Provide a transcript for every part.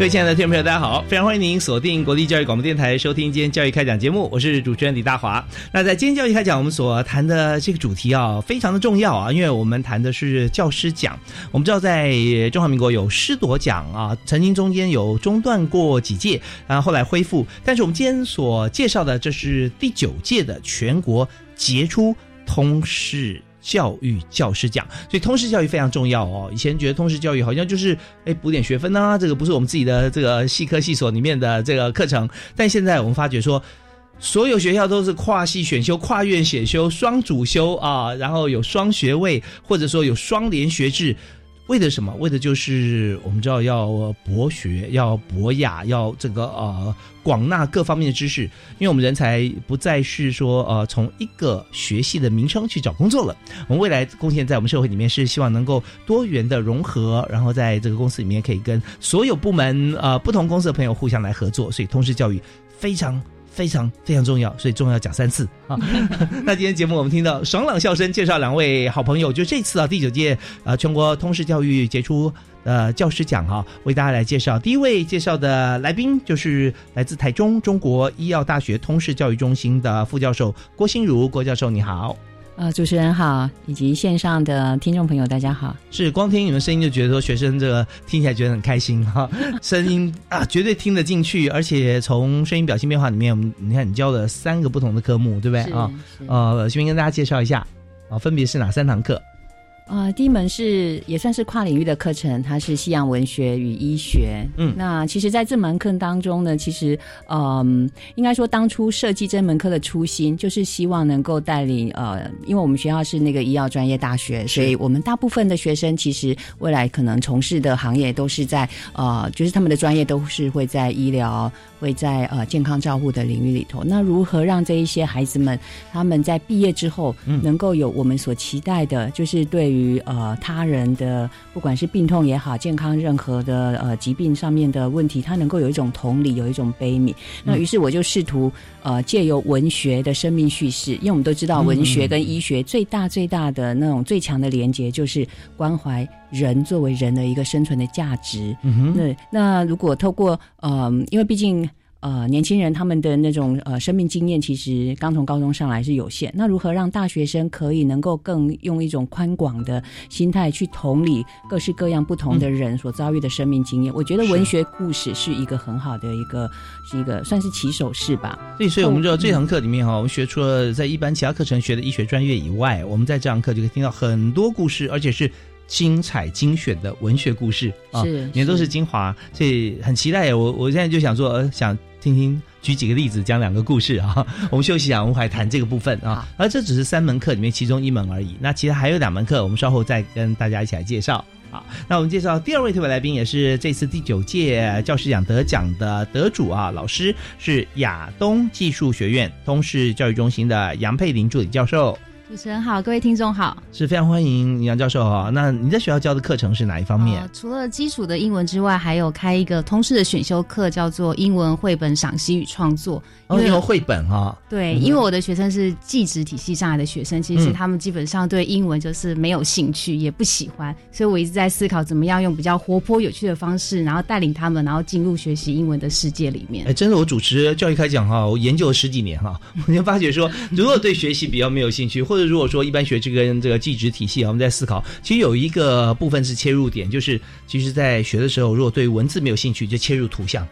各位亲爱的听众朋友，大家好！非常欢迎您锁定国立教育广播电台，收听今天教育开讲节目，我是主持人李大华。那在今天教育开讲，我们所谈的这个主题啊，非常的重要啊，因为我们谈的是教师奖。我们知道，在中华民国有师铎奖啊，曾经中间有中断过几届，然后后来恢复。但是我们今天所介绍的，这是第九届的全国杰出通识。教育教师奖，所以通识教育非常重要哦。以前觉得通识教育好像就是哎补点学分啊，这个不是我们自己的这个系科系所里面的这个课程。但现在我们发觉说，所有学校都是跨系选修、跨院选修、双主修啊，然后有双学位，或者说有双联学制。为的什么？为的就是我们知道要博学，要博雅，要这个呃广纳各方面的知识。因为我们人才不再是说呃从一个学系的名称去找工作了。我们未来贡献在我们社会里面是希望能够多元的融合，然后在这个公司里面可以跟所有部门呃不同公司的朋友互相来合作。所以通识教育非常。非常非常重要，所以重要讲三次啊！那今天节目我们听到爽朗笑声，介绍两位好朋友，就这次啊第九届呃全国通识教育杰出呃教师奖哈，为大家来介绍。第一位介绍的来宾就是来自台中中国医药大学通识教育中心的副教授郭心如郭教授，你好。呃，主持人好，以及线上的听众朋友，大家好。是光听你们声音就觉得说学生这个听起来觉得很开心哈，声音啊绝对听得进去，而且从声音表情变化里面，我们你看你教了三个不同的科目，对不对啊？呃，先跟大家介绍一下啊，分别是哪三堂课？啊，第一门是也算是跨领域的课程，它是西洋文学与医学。嗯，那其实在这门课当中呢，其实嗯，应该说当初设计这门课的初心，就是希望能够带领呃，因为我们学校是那个医药专业大学，所以我们大部分的学生其实未来可能从事的行业都是在呃，就是他们的专业都是会在医疗。会在呃健康照护的领域里头，那如何让这一些孩子们他们在毕业之后能够有我们所期待的，就是对于呃他人的不管是病痛也好，健康任何的呃疾病上面的问题，他能够有一种同理，有一种悲悯。那于是我就试图呃借由文学的生命叙事，因为我们都知道文学跟医学最大最大的那种最强的连接就是关怀。人作为人的一个生存的价值，那那如果透过呃，因为毕竟呃年轻人他们的那种呃生命经验其实刚从高中上来是有限，那如何让大学生可以能够更用一种宽广的心态去同理各式各样不同的人所遭遇的生命经验？我觉得文学故事是一个很好的一个是一个算是起手式吧。所以，所以我们知道这堂课里面哈，我们学除了在一般其他课程学的医学专业以外，我们在这堂课就可以听到很多故事，而且是。精彩精选的文学故事啊，也都是精华，所以很期待。我我现在就想说，呃想听听举几个例子，讲两个故事啊。我们休息一下，我们还谈这个部分啊。而这只是三门课里面其中一门而已。那其实还有两门课，我们稍后再跟大家一起来介绍啊。那我们介绍第二位特别来宾，也是这次第九届教师奖得奖的得主啊，老师是亚东技术学院通识教育中心的杨佩玲助理教授。主持人好，各位听众好，是非常欢迎杨教授哈。那你在学校教的课程是哪一方面？除了基础的英文之外，还有开一个通识的选修课，叫做英文绘本赏析与创作。英文绘本哈，对，因为我的学生是技职体系上来的学生，其实他们基本上对英文就是没有兴趣，也不喜欢，所以我一直在思考怎么样用比较活泼有趣的方式，然后带领他们，然后进入学习英文的世界里面。哎，真的，我主持教育开讲哈，我研究了十几年哈，我就发觉说，如果对学习比较没有兴趣，或者者如果说一般学这个这个技职体系啊，我们在思考，其实有一个部分是切入点，就是其实，在学的时候，如果对文字没有兴趣，就切入图像。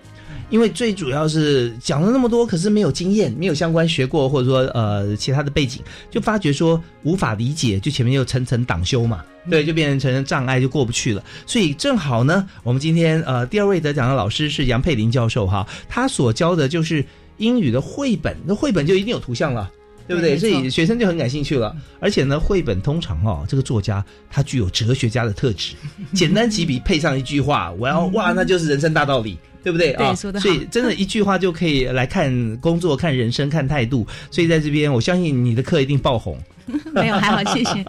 因为最主要是讲了那么多，可是没有经验，没有相关学过，或者说呃其他的背景，就发觉说无法理解，就前面又层层挡修嘛，对，就变成障碍，就过不去了。所以正好呢，我们今天呃第二位得奖的老师是杨佩林教授哈，他所教的就是英语的绘本，那绘本就一定有图像了。对不对？所以学生就很感兴趣了。而且呢，绘本通常哦，这个作家他具有哲学家的特质，简单几笔配上一句话，我要哇，那就是人生大道理。对不对啊？所以真的一句话就可以来看工作、看人生、看态度。所以在这边，我相信你的课一定爆红。没有，还好，谢谢。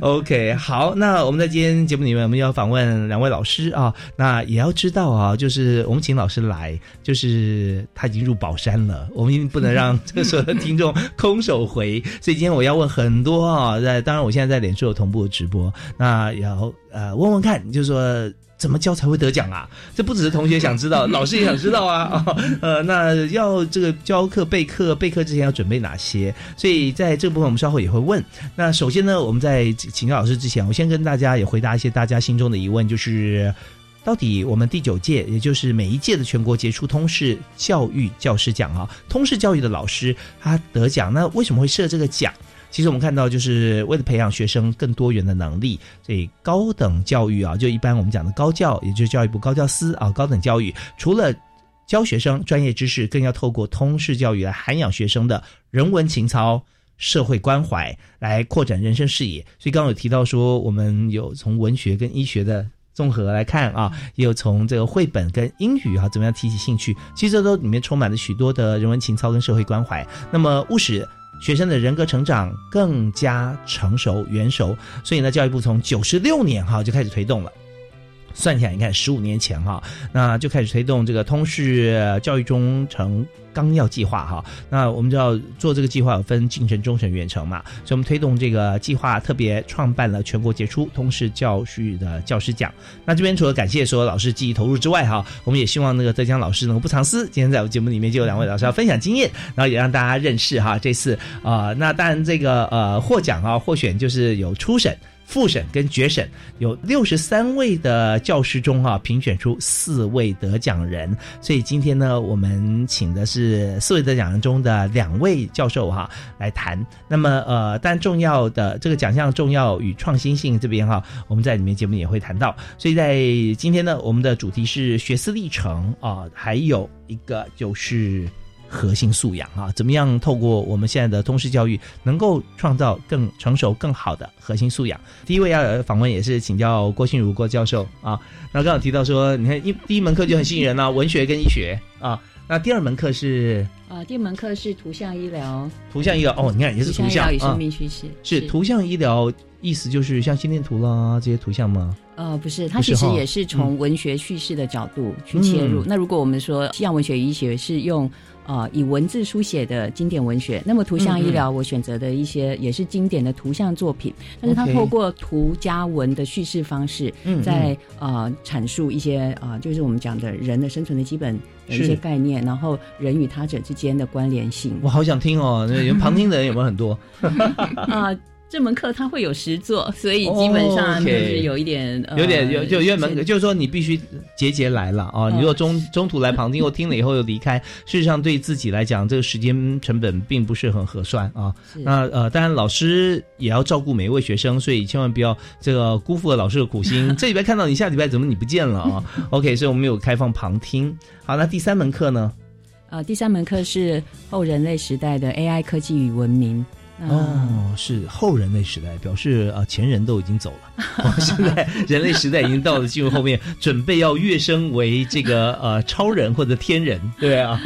OK，好，那我们在今天节目里面，我们要访问两位老师啊。那也要知道啊，就是我们请老师来，就是他已经入宝山了，我们不能让这所有的听众空手回。所以今天我要问很多啊，在当然我现在在脸书有同步直播，那也要呃问问看，就是说。怎么教才会得奖啊？这不只是同学想知道，老师也想知道啊！呃，那要这个教课备课，备课之前要准备哪些？所以在这个部分，我们稍后也会问。那首先呢，我们在请教老师之前，我先跟大家也回答一些大家心中的疑问，就是到底我们第九届，也就是每一届的全国杰出通识教育教师奖啊，通识教育的老师他得奖，那为什么会设这个奖？其实我们看到，就是为了培养学生更多元的能力，所以高等教育啊，就一般我们讲的高教，也就是教育部高教司啊，高等教育除了教学生专业知识，更要透过通识教育来涵养学生的人文情操、社会关怀，来扩展人生视野。所以刚刚有提到说，我们有从文学跟医学的综合来看啊，也有从这个绘本跟英语啊，怎么样提起兴趣？其实这都里面充满了许多的人文情操跟社会关怀。那么务实。学生的人格成长更加成熟、圆熟，所以呢，教育部从九十六年哈就开始推动了。算起来，你看十五年前哈，那就开始推动这个通识教育中程纲要计划哈。那我们知道做这个计划有分近程、中程、远程嘛，所以我们推动这个计划，特别创办了全国杰出通识教育的教师奖。那这边除了感谢所有老师积极投入之外哈，我们也希望那个浙江老师能够不藏私。今天在我节目里面就有两位老师要分享经验，然后也让大家认识哈。这次啊，那当然这个呃获奖啊获选就是有初审。复审跟决审有六十三位的教师中哈，评选出四位得奖人，所以今天呢，我们请的是四位得奖人中的两位教授哈来谈。那么呃，但重要的这个奖项重要与创新性这边哈，我们在里面节目也会谈到。所以在今天呢，我们的主题是学思历程啊，还有一个就是。核心素养啊，怎么样透过我们现在的通识教育，能够创造更成熟、更好的核心素养？第一位要访问也是请教郭信如郭教授啊。那刚刚提到说，你看一第一门课就很吸引人啊，文学跟医学啊。那第二门课是啊，第二门课是图像医疗。图像医疗哦，你看也是图像与生命趋势是图像医疗，意思就是像心电图啦这些图像吗？呃，不是，它其实也是从文学叙事的角度去切入。那如果我们说西洋文学与医学是用。啊，以文字书写的经典文学，那么图像医疗，我选择的一些也是经典的图像作品，但是它透过图加文的叙事方式，在呃阐述一些啊，就是我们讲的人的生存的基本的一些概念，然后人与他者之间的关联性。我好想听哦，那旁听的人有没有很多？啊。这门课它会有实作，所以基本上就是有一点，有点有就因为门就是说你必须节节来了啊！你如果中中途来旁听或听了以后又离开，事实上对自己来讲，这个时间成本并不是很合算啊。那呃，当然老师也要照顾每一位学生，所以千万不要这个辜负了老师的苦心。这礼拜看到你，下礼拜怎么你不见了啊？OK，所以我们有开放旁听。好，那第三门课呢？呃，第三门课是后人类时代的 AI 科技与文明。哦，是后人类时代，表示啊前人都已经走了，现在人类时代已经到了进入后面，准备要跃升为这个呃超人或者天人，对啊，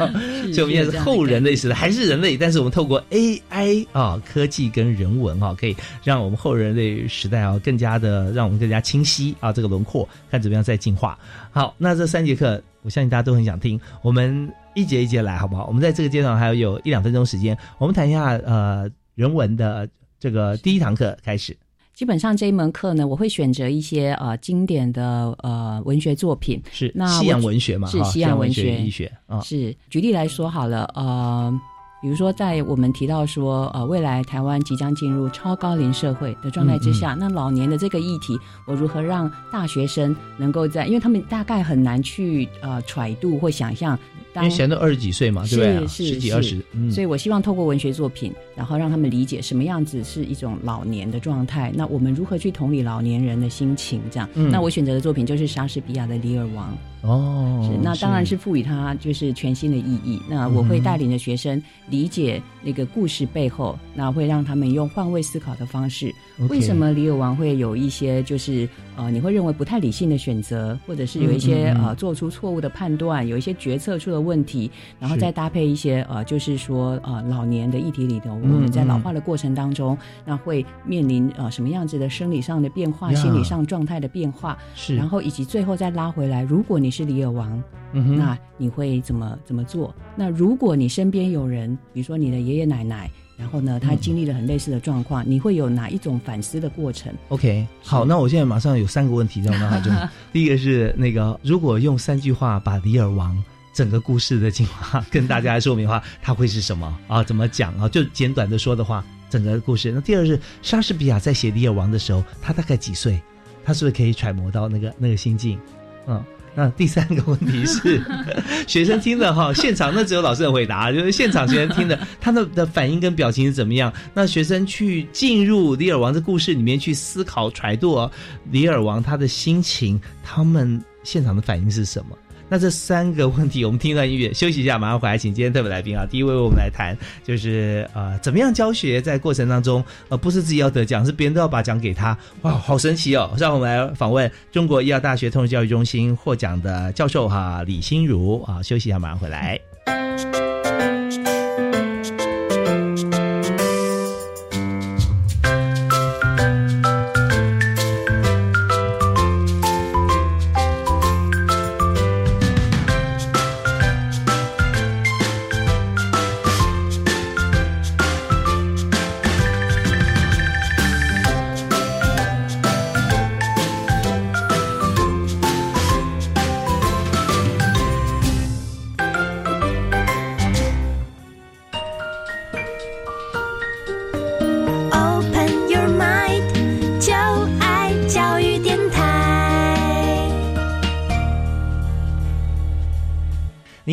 所以我们现在是后人类时代，还是人类，但是我们透过 AI 啊科技跟人文啊，可以让我们后人类时代啊更加的让我们更加清晰啊这个轮廓，看怎么样再进化。好，那这三节课，我相信大家都很想听，我们一节一节来好不好？我们在这个阶段还有有一两分钟时间，我们谈一下呃。人文的这个第一堂课开始，基本上这一门课呢，我会选择一些呃经典的呃文学作品，是那西洋文学嘛，是西洋文学医学啊。是举例来说好了，呃，比如说在我们提到说，呃，未来台湾即将进入超高龄社会的状态之下，那老年的这个议题，我如何让大学生能够在，因为他们大概很难去呃揣度或想象。因为现在都二十几岁嘛，对不对？十几二十，所以我希望透过文学作品，然后让他们理解什么样子是一种老年的状态。那我们如何去同理老年人的心情？这样，那我选择的作品就是莎士比亚的《李尔王》。哦，是那当然是赋予它就是全新的意义。那我会带领着学生理解那个故事背后，那会让他们用换位思考的方式，为什么李尔王会有一些就是呃你会认为不太理性的选择，或者是有一些呃做出错误的判断，有一些决策出了问题，然后再搭配一些呃就是说呃老年的议题里头，我们在老化的过程当中，那会面临呃什么样子的生理上的变化、心理上状态的变化，是，然后以及最后再拉回来，如果你是李尔王，那你会怎么怎么做？那如果你身边有人，比如说你的爷爷奶奶，然后呢，他经历了很类似的状况，你会有哪一种反思的过程？OK，好，那我现在马上有三个问题在我脑海中。第一个是那个，如果用三句话把李尔王整个故事的精华跟大家说明的话，他会是什么啊？怎么讲啊？就简短的说的话，整个故事。那第二是莎士比亚在写李尔王的时候，他大概几岁？他是不是可以揣摩到那个那个心境？嗯。那第三个问题是，学生听的哈，现场那只有老师的回答，就是现场学生听的，他的的反应跟表情是怎么样？那学生去进入李尔王的故事里面去思考揣度李尔王他的心情，他们现场的反应是什么？那这三个问题，我们听一段音乐，休息一下，马上回来，请今天特别来宾啊，第一位我们来谈，就是呃，怎么样教学在过程当中，呃，不是自己要得奖，是别人都要把奖给他，哇，好神奇哦！让我们来访问中国医药大学通识教育中心获奖的教授哈，李心如啊，休息一下，马上回来。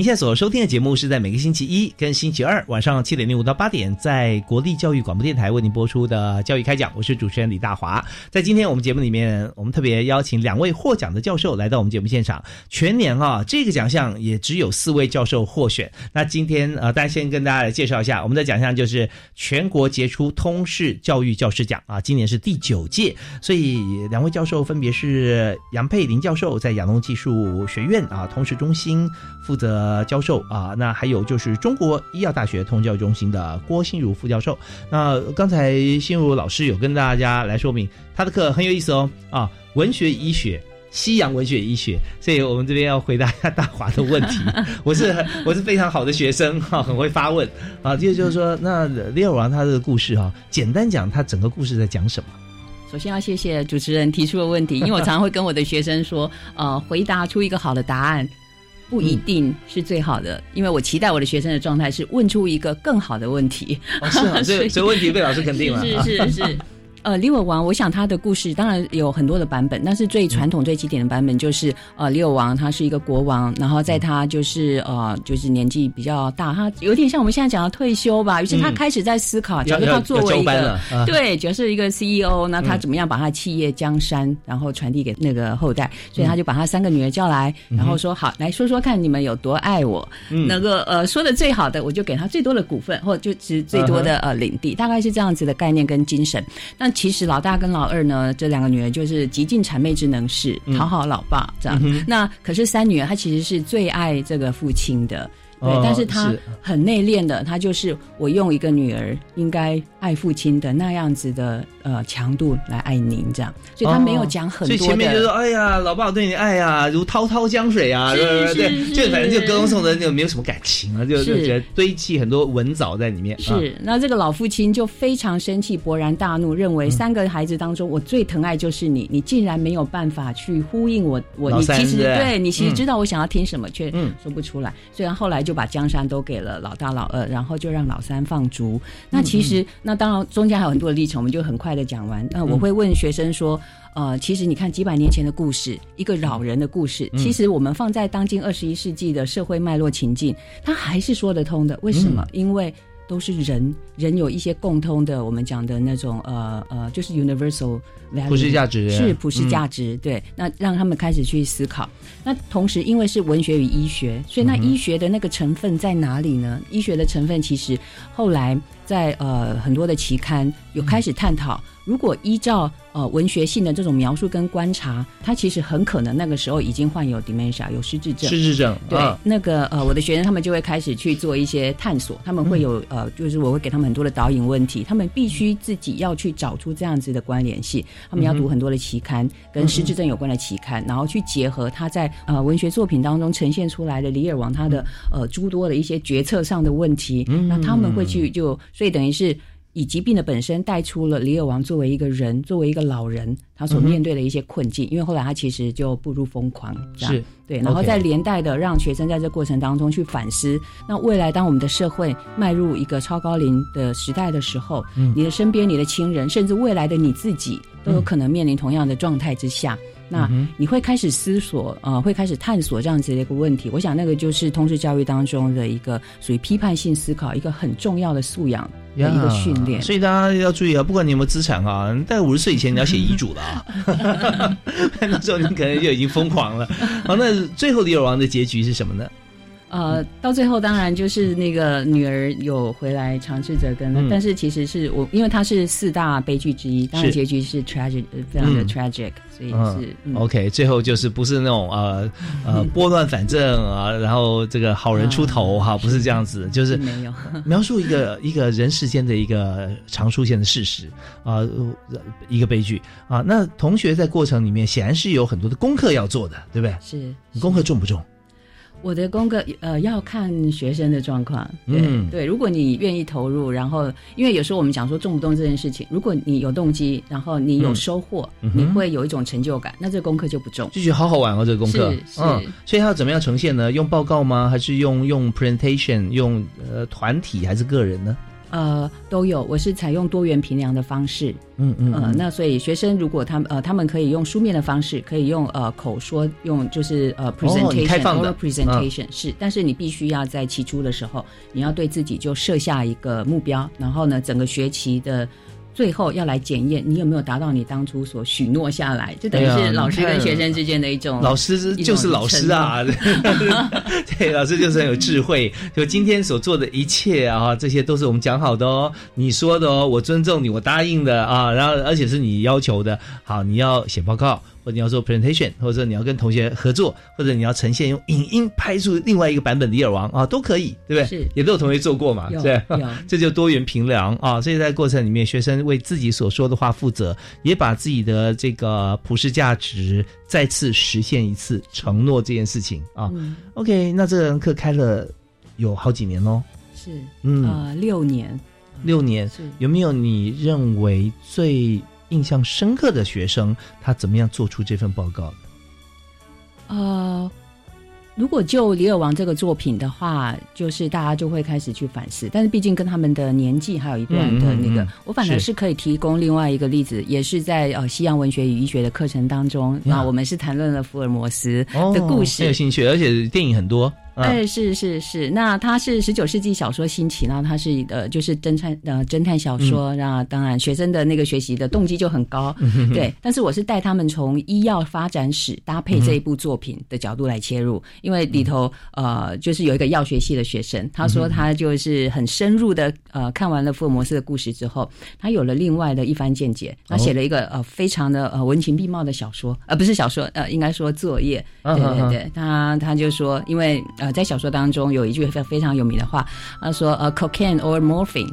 您现在所收听的节目是在每个星期一跟星期二晚上七点零五到八点，在国立教育广播电台为您播出的教育开讲，我是主持人李大华。在今天我们节目里面，我们特别邀请两位获奖的教授来到我们节目现场。全年啊，这个奖项也只有四位教授获选。那今天呃，大家先跟大家来介绍一下，我们的奖项就是全国杰出通识教育教师奖啊，今年是第九届。所以两位教授分别是杨佩林教授，在亚东技术学院啊通识中心负责。呃，教授啊，那还有就是中国医药大学通教中心的郭新如副教授。那刚才新如老师有跟大家来说明，他的课很有意思哦啊，文学医学、西洋文学医学。所以我们这边要回答一下大华的问题。我 是我是非常好的学生哈，很会发问啊。接着就是说，那李尔王他的故事哈，简单讲，他整个故事在讲什么？首先要谢谢主持人提出的问题，因为我常常会跟我的学生说，呃，回答出一个好的答案。不一定是最好的，因为我期待我的学生的状态是问出一个更好的问题。是啊，所以 所以问题被老师肯定了。是是是。呃，李尔王，我想他的故事当然有很多的版本，但是最传统、最经典的版本就是呃，李尔王他是一个国王，然后在他就是呃，就是年纪比较大，他有点像我们现在讲的退休吧。于是他开始在思考，假如他作为一个对，假设一个 CEO，那他怎么样把他企业江山然后传递给那个后代？所以他就把他三个女儿叫来，然后说：“好，来说说看你们有多爱我。那个呃，说的最好的，我就给他最多的股份，或者就值最多的呃领地，大概是这样子的概念跟精神。那其实老大跟老二呢，这两个女儿就是极尽谄媚之能事，讨好老爸这样。那可是三女儿，她其实是最爱这个父亲的，对，但是她很内敛的，她就是我用一个女儿应该爱父亲的那样子的呃强度来爱您，这样，所以他没有讲很多所以前面就说，哎呀，老爸对你爱呀，如滔滔江水啊，对对对，就反正就歌颂的那个没有什么感情啊，就就觉得堆砌很多文藻在里面。是，那这个老父亲就非常生气，勃然大怒，认为三个孩子当中我最疼爱就是你，你竟然没有办法去呼应我，我你其实对你其实知道我想要听什么，却说不出来。虽然后来就把江山都给了老大老二，然后就让老三放逐。那其实那当然中间还有很多的历程，我们就很快的讲完。那我会问学生说，呃，其实你看几百年前的故事，一个老人的故事，其实我们放在当今二十一世纪的社会脉络情境，它还是说得通的。为什么？因为都是人，人有一些共通的，我们讲的那种呃呃，就是 universal 普世价值是普世价值。对，那让他们开始去思考。那同时，因为是文学与医学，所以那医学的那个成分在哪里呢？医学的成分其实后来在呃很多的期刊有开始探讨。如果依照呃文学性的这种描述跟观察，他其实很可能那个时候已经患有 dementia，有失智症。失智症，对，那个呃我的学生他们就会开始去做一些探索，他们会有呃就是我会给他们很多的导引问题，他们必须自己要去找出这样子的关联性，他们要读很多的期刊跟失智症有关的期刊，然后去结合他在呃文学作品当中呈现出来的李尔王他的呃诸多的一些决策上的问题，那他们会去就所以等于是。以疾病的本身带出了李尔王作为一个人，作为一个老人，他所面对的一些困境。因为后来他其实就步入疯狂，是对，然后再连带的让学生在这过程当中去反思。那未来当我们的社会迈入一个超高龄的时代的时候，你的身边、你的亲人，甚至未来的你自己，都有可能面临同样的状态之下。那你会开始思索，呃，会开始探索这样子的一个问题。我想那个就是通识教育当中的一个属于批判性思考，一个很重要的素养的一个训练。所以大家要注意啊，不管你有没有资产啊，在五十岁以前你要写遗嘱了啊，那时候你可能就已经疯狂了。好，那最后李尔王的结局是什么呢？呃，到最后当然就是那个女儿有回来尝试着跟，但是其实是我，因为它是四大悲剧之一，当然结局是 tragic，非常的 tragic，所以是 OK。最后就是不是那种呃呃 拨乱反正啊，然后这个好人出头哈，不是这样子，就是没有 描述一个一个人世间的一个常出现的事实啊，一个悲剧啊。那同学在过程里面显然是有很多的功课要做的，对不对？是，功课重不重？我的功课呃要看学生的状况，对对，如果你愿意投入，然后因为有时候我们讲说重不重这件事情，如果你有动机，然后你有收获，你会有一种成就感，那这个功课就不重，就觉得好好玩哦，这个功课，是是，所以它要怎么样呈现呢？用报告吗？还是用用 presentation？用呃团体还是个人呢？呃，都有。我是采用多元评量的方式，嗯嗯，呃，那所以学生如果他们呃，他们可以用书面的方式，可以用呃口说，用就是呃 presentation，开放的 presentation 是，但是你必须要在起初的时候，你要对自己就设下一个目标，然后呢，整个学期的。最后要来检验你有没有达到你当初所许诺下来，就等于是老师跟学生之间的一种。老师就是老师啊，对，老师就是很有智慧。就今天所做的一切啊，这些都是我们讲好的哦，你说的哦，我尊重你，我答应的啊，然后而且是你要求的。好，你要写报告。或者你要做 presentation，或者你要跟同学合作，或者你要呈现用影音拍出另外一个版本的《李尔王》啊，都可以，对不对？是，也都有同学做过嘛，对，这就多元评量啊。所以在过程里面，学生为自己所说的话负责，也把自己的这个普世价值再次实现一次承诺这件事情啊。OK，那这堂课开了有好几年喽，是，嗯，呃，六年，六年，有没有你认为最？印象深刻的学生，他怎么样做出这份报告的？呃，如果就《李尔王》这个作品的话，就是大家就会开始去反思。但是毕竟跟他们的年纪还有一段的那个，我反而是可以提供另外一个例子，也是在呃西洋文学与医学的课程当中，那我们是谈论了福尔摩斯的故事，很有兴趣，而且电影很多。哎，是是是，那它是十九世纪小说兴起，然后它是呃，就是侦探呃侦探小说，那当然学生的那个学习的动机就很高，对。但是我是带他们从医药发展史搭配这一部作品的角度来切入，因为里头呃，就是有一个药学系的学生，他说他就是很深入的呃看完了福尔摩斯的故事之后，他有了另外的一番见解，他写了一个呃非常的呃文情并茂的小说，呃不是小说，呃应该说作业，对对对，他他就说因为。呃，在小说当中有一句非非常有名的话，他说：“呃，cocaine or morphine。”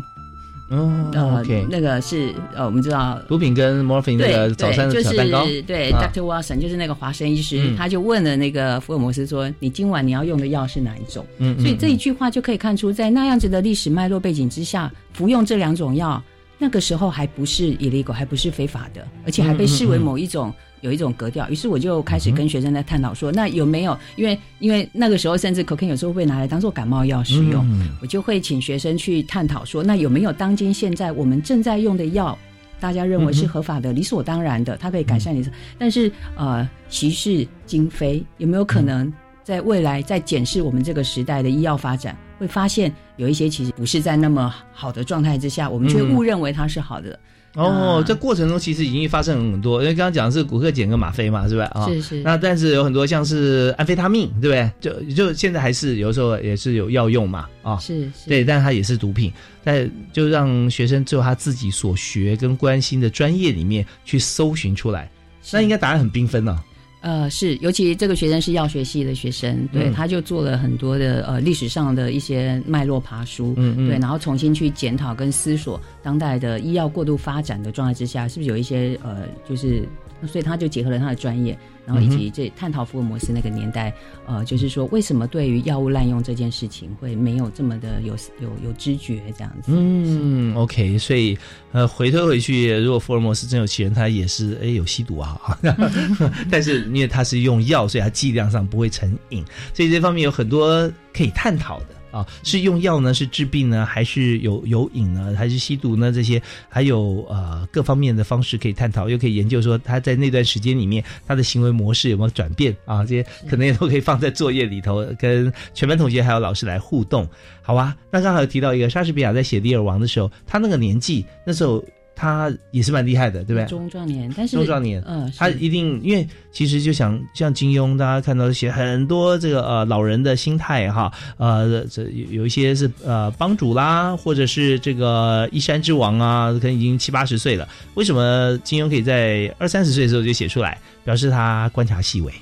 嗯呃，OK，那个是呃，我们知道毒品跟 morphine 那个早餐的小蛋糕，就是对啊 Dr. Watson 就是那个华生医师，嗯他就问了那个福尔摩斯说：“你今晚你要用的药是哪一种？”嗯，嗯所以这一句话就可以看出，在那样子的历史脉络背景之下，服用这两种药，那个时候还不是 illegal，还不是非法的，而且还被视为某一种。有一种格调，于是我就开始跟学生在探讨说，那有没有？因为因为那个时候甚至 cocaine 有时候会拿来当做感冒药使用，嗯。我就会请学生去探讨说，那有没有当今现在我们正在用的药，大家认为是合法的、理所当然的，它可以改善你的，但是呃，歧视今非，有没有可能在未来在检视我们这个时代的医药发展，会发现有一些其实不是在那么好的状态之下，我们却嗯。误认为它是好的，哦啊，这过程中其实已经发生很多，因为刚刚讲的是骨科碱跟吗啡嘛，是吧？啊，是是。那但是有很多像是安非他命，对不对？就就现在还是有时候也是有药用嘛，啊，是是，对，但它也是毒品，但就让学生就他自己所学跟关心的专业里面去搜寻出来，那应该答案很缤纷呢、呃，是，尤其这个学生是药学系的学生，对，嗯。他就做了很多的呃历史上的一些脉络爬书，嗯嗯。对，然后重新去检讨跟思索当代的医药过度发展的状态之下，是不是有一些呃，就是，所以他就结合了他的专业，然后以嗯及这探讨福尔摩斯那个年代，呃，就是说为什么对于药物滥用这件事情会没有这么的有有有知觉这样子，嗯，OK，所以呃，回推回去，如果福尔摩斯真有其人，他也是哎有吸毒啊，但是因为他是用药，所以他剂量上不会成瘾，所以这方面有很多可以探讨的。啊，是用药呢？是治病呢？还是有有瘾呢？还是吸毒呢？这些还有呃各方面的方式可以探讨，又可以研究说他在那段时间里面他的行为模式有没有转变啊？这些可能也都可以放在作业里头，跟全班同学还有老师来互动，好啊。那刚好提到一个莎士比亚在写《李尔王》的时候，他那个年纪那时候他也是蛮厉害的，对不对？中壮年，但是中壮年，嗯、他一定因为其实就想像金庸，大家看到写很多这个呃老人的心态哈，呃这有有一些是呃帮主啦，或者是这个一山之王啊，可能已经七八十岁了，为什么金庸可以在二三十岁的时候就写出来，表示他观察细微。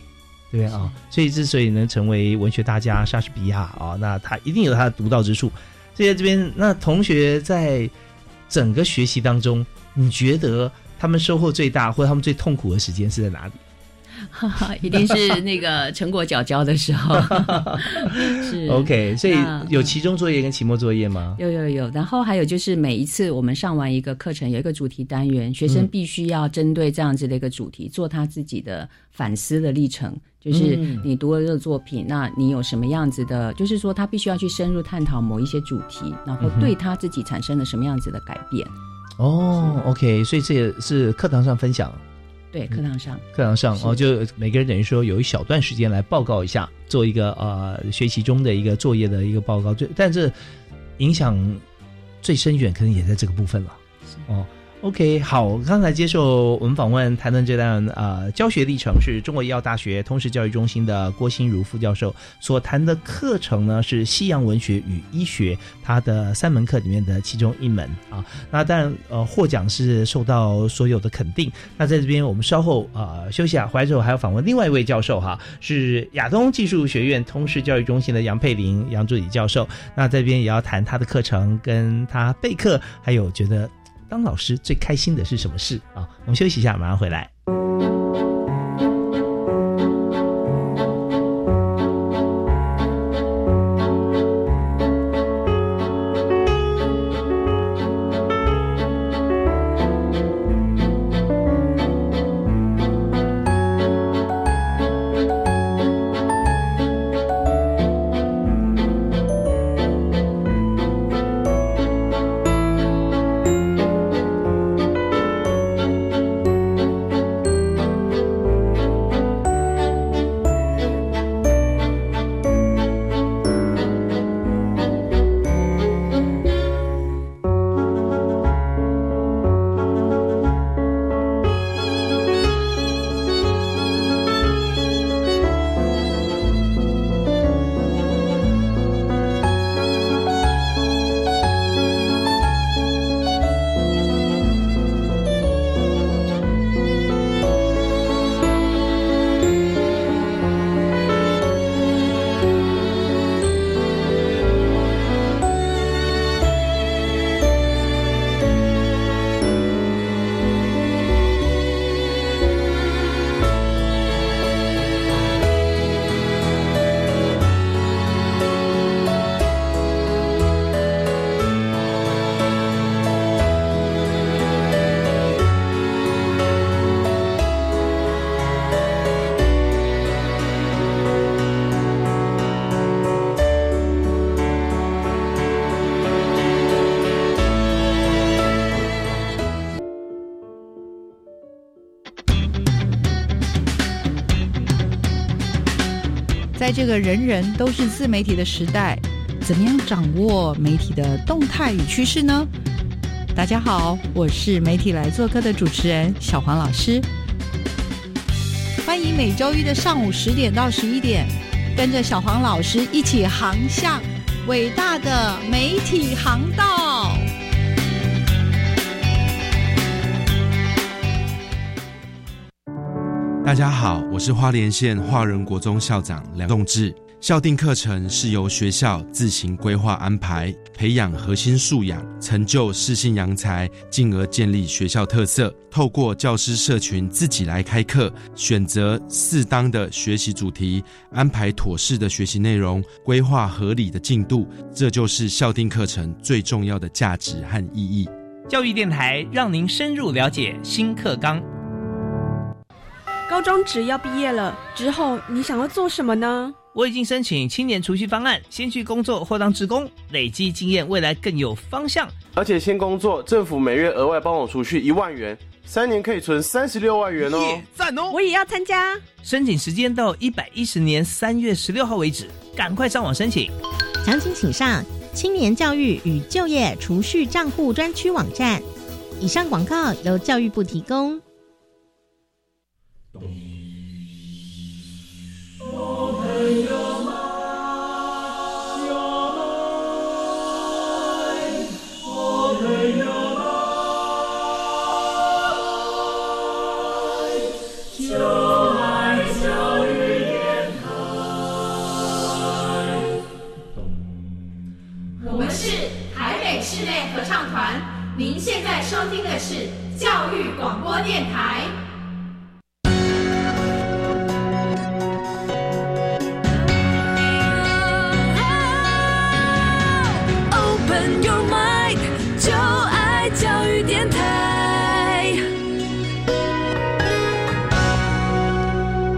对啊？所以之所以能成为文学大家莎士比亚啊，那他一定有他的独到之处。所以在这边，那同学在整个学习当中，你觉得他们收获最大，或者他们最痛苦的时间是在哪里？哈哈，一定是那个成果缴交的时候，是 OK，所以有期中作业跟期末作业吗？有有有，然后还有就是每一次我们上完一个课程，有一个主题单元，学生嗯必须要针对这样子的一个主题做他自己的反思的历程。就是嗯你读了这个作品，那你有什么样子的？就是说他必须要去深入探讨某一些主题，然后对他自己产生了什么样子的改变。哦，OK，所以这也是课堂上分享，对，课堂上课堂上哦，就每个人等于说有一小段时间来报告一下，做一个呃学习中的一个作业的一个报告。最但是影响最深远，可能也在这个部分了。哦，OK，好，刚才接受我们访问谈论这段呃教学历程，是中国医药大学通识教育中心的郭心如副教授所谈的课程呢，是西洋文学与医学，他的三门课里面的其中一门啊。那当然呃获奖是受到所有的肯定。那在这边我们稍后呃休息啊，回来之后还要访问另外一位教授哈，是亚东技术学院通识教育中心的杨佩玲杨助理教授。那这边也要谈他的课程，跟他备课，还有觉得当老师最开心的是什么事啊？我们休息一下，马上回来。这个人人都是自媒体的时代，怎么样掌握媒体的动态与趋势呢？大家好，我是媒体来做客的主持人小黄老师，欢迎每周一的上午十点到十一点，跟着小黄老师一起航向伟大的媒体航道。大家好，我是花莲县华仁国中校长梁栋志。校定课程是由学校自行规划安排，培养核心素养，成就适性扬才，进而建立学校特色。透过教师社群自己来开课，选择适当的学习主题，安排妥适的学习内容，规划合理的进度，这就是校定课程最重要的价值和意义。教育电台让您深入了解新课纲。高中只要毕业了之后，你想要做什么呢？我已经申请青年储蓄方案，先去工作或当职工，累积经验，未来更有方向。而且先工作，政府每月额外帮我储蓄一万元，三年可以存三十六万元哦！赞哦！我也要参加。申请时间到一百一十年三月十六号为止，赶快上网申请。详情请上青年教育与就业储蓄账户专区网站。以上广告由教育部提供。我们是台北室内合唱团，您现在收听的是教育广播电台。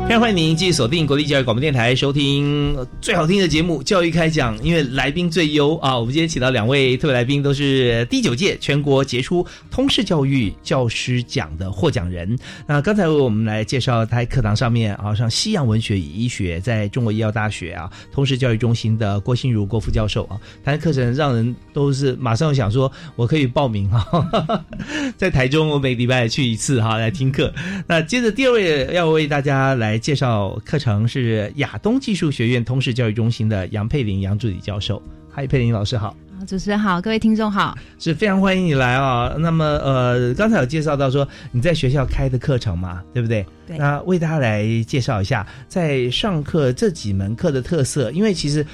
非常欢迎您继续锁定国立教育广播电台，收听最好听的节目《教育开讲》。因为来宾最优啊，我们今天请到两位特别来宾，都是第九届全国杰出通识教育教师奖的获奖人。那刚才为我们来介绍他课堂上面啊，像西洋文学与医学，在中国医药大学啊通识教育中心的郭心如郭副教授啊，他的课程让人都是马上想说，我可以报名哈，在台中我每礼拜去一次哈来听课。那接着第二位要为大家来。介绍课程是亚东技术学院通识教育中心的杨佩玲杨助理教授。嗨，佩玲老师好，主持人好，各位听众好，是非常欢迎你来啊。那么呃，刚才有介绍到说你在学校开的课程嘛，对不对？对。那为大家来介绍一下，在上课这几门课的特色，因为其实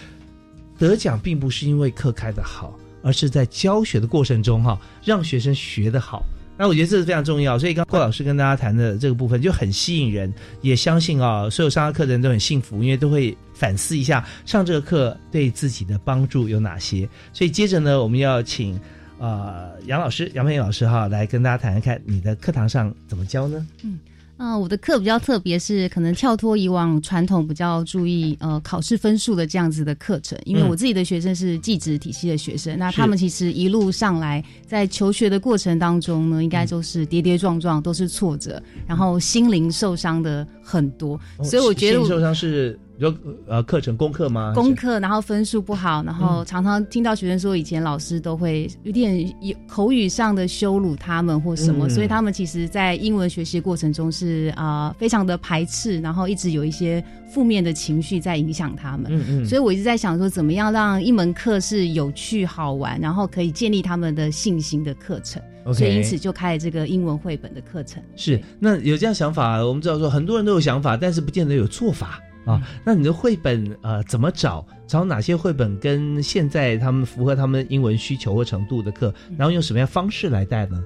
得奖并不是因为课开的好，而是在教学的过程中哈，让学生学得好。那我觉得这是非常重要，所以刚郭老师跟大家谈的这个部分就很吸引人，也相信啊，所有上课的人都很幸福，因为都会反思一下上这个课对自己的帮助有哪些。所以接着呢，我们要请呃杨老师杨佩老师哈来跟大家谈谈看你的课堂上怎么教呢？嗯。嗯，我的课比较特别，是可能跳脱以往传统比较注意呃考试分数的这样子的课程，因为我自己的学生是技职体系的学生，那他们其实一路上来在求学的过程当中呢，应该都是跌跌撞撞，都是挫折，然后心灵受伤的很多，所以我觉得受伤是。你说呃，课程功课吗？功课，然后分数不好，然后常常听到学生说，以前老师都会有点有口语上的羞辱他们或什么，所以他们其实，在英文学习过程中是啊，非常的排斥，然后一直有一些负面的情绪在影响他们。嗯嗯。所以我一直在想说，怎么样让一门课是有趣好玩，然后可以建立他们的信心的课程。所以因此就开了这个英文绘本的课程。是，那有这样想法，我们知道说很多人都有想法，但是不见得有做法。啊，那你的绘本呃怎么找？找哪些绘本跟现在他们符合他们英文需求或程度的课？然后用什么样方式来带呢？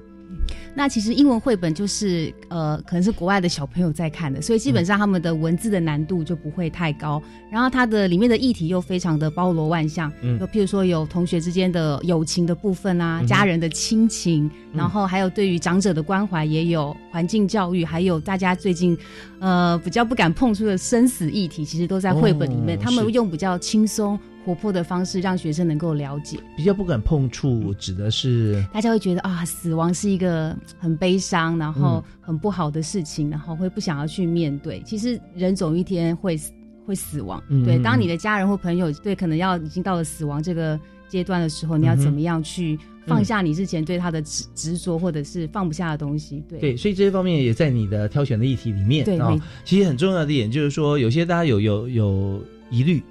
那其实英文绘本就是呃，可能是国外的小朋友在看的，所以基本上他们的文字的难度就不会太高。然后它的里面的议题又非常的包罗万象，嗯，就譬如说有同学之间的友情的部分啊，家人的亲情，然后还有对于长者的关怀，也有环境教育，还有大家最近呃比较不敢碰触的生死议题，其实都在绘本里面。他们用比较轻松。活泼的方式让学生能够了解，比较不敢碰触，指的是大家会觉得啊，死亡是一个很悲伤，然后很不好的事情，然后会不想要去面对。其实人总有一天会会死亡。嗯对，当你的家人或朋友对可能要已经到了死亡这个阶段的时候，你要怎么样去放下你之前对他的执执着或者是放不下的东西？对对，所以这些方面也在你的挑选的议题里面啊、对其实很重要的一点就是说，有些大家有有有疑虑、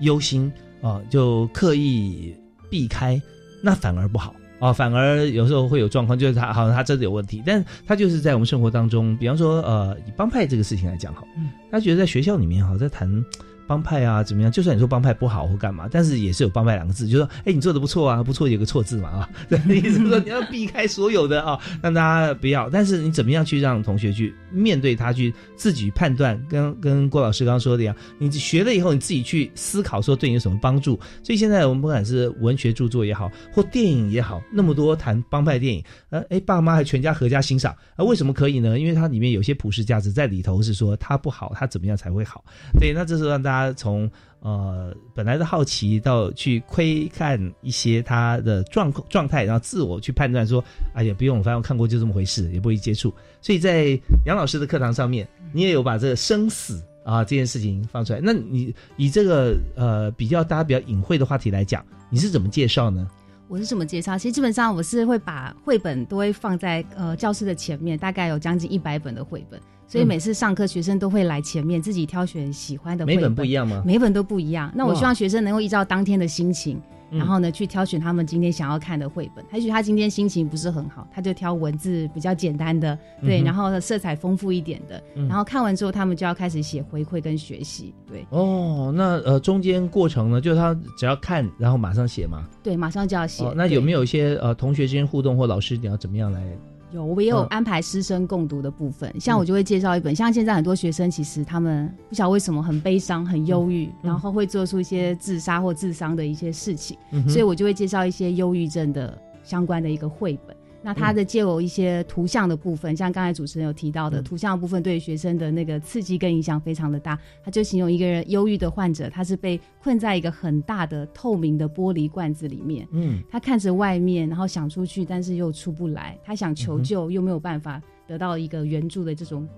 忧心啊、就刻意避开，那反而不好啊、反而有时候会有状况，就是他好像他真的有问题，但他就是在我们生活当中，比方说呃，以帮派这个事情来讲好，嗯他觉得在学校里面哈，在谈。帮派啊，怎么样？就算你说帮派不好或干嘛，但是也是有帮派两个字，就说，哎，你做的不错啊，不错有个错字嘛啊，对，意思是说你要避开所有的啊，让大家不要。但是你怎么样去让同学去面对他，去自己判断，跟跟郭老师刚刚说的一样，你学了以后你自己去思考，说对你有什么帮助。所以现在我们不管是文学著作也好，或电影也好，那么多谈帮派电影，呃，哎，爸妈还全家合家欣赏，啊，为什么可以呢？因为它里面有些普世价值在里头，是说它不好，它怎么样才会好？对，那这是让大家从呃本来的好奇到去窥看一些他的状状态，然后自我去判断说，哎呀，不用，反正我看过就这么回事，也不会接触。所以在杨老师的课堂上面，你也有把这个生死啊这件事情放出来。那你以这个呃比较大家比较隐晦的话题来讲，你是怎么介绍呢？我是怎么介绍？其实基本上我是会把绘本都会放在呃教室的前面，大概有将近一百本的绘本，所以每次上课学生都会来前面自己挑选喜欢的绘每本不一样吗？每本都不一样。那我希望学生能够依照当天的心情。嗯然后呢，去挑选他们今天想要看的绘本。也许他今天心情不是很好，他就挑文字比较简单的，对，嗯然后色彩丰富一点的。嗯然后看完之后，他们就要开始写回馈跟学习，对哦，那呃中间过程呢，就是他只要看，然后马上写嘛。对，马上就要写。哦，那有没有一些呃同学之间互动或老师你要怎么样来？有，我也有嗯。安排师生共读的部分，像我就会介绍一本，像现在很多学生其实他们不晓得为什么很悲伤、很忧郁，然后会做出一些自杀或自伤的一些事情，嗯所以我就会介绍一些忧郁症的相关的一个绘本。那它的借由一些图像的部分，像刚才主持人有提到的，图像的部分对学生的那个刺激跟影响非常的大。他就形容一个人忧郁的患者，他是被困在一个很大的透明的玻璃罐子里面，嗯他看着外面，然后想出去，但是又出不来。他想嗯求救，又没有办法得到一个援助的这种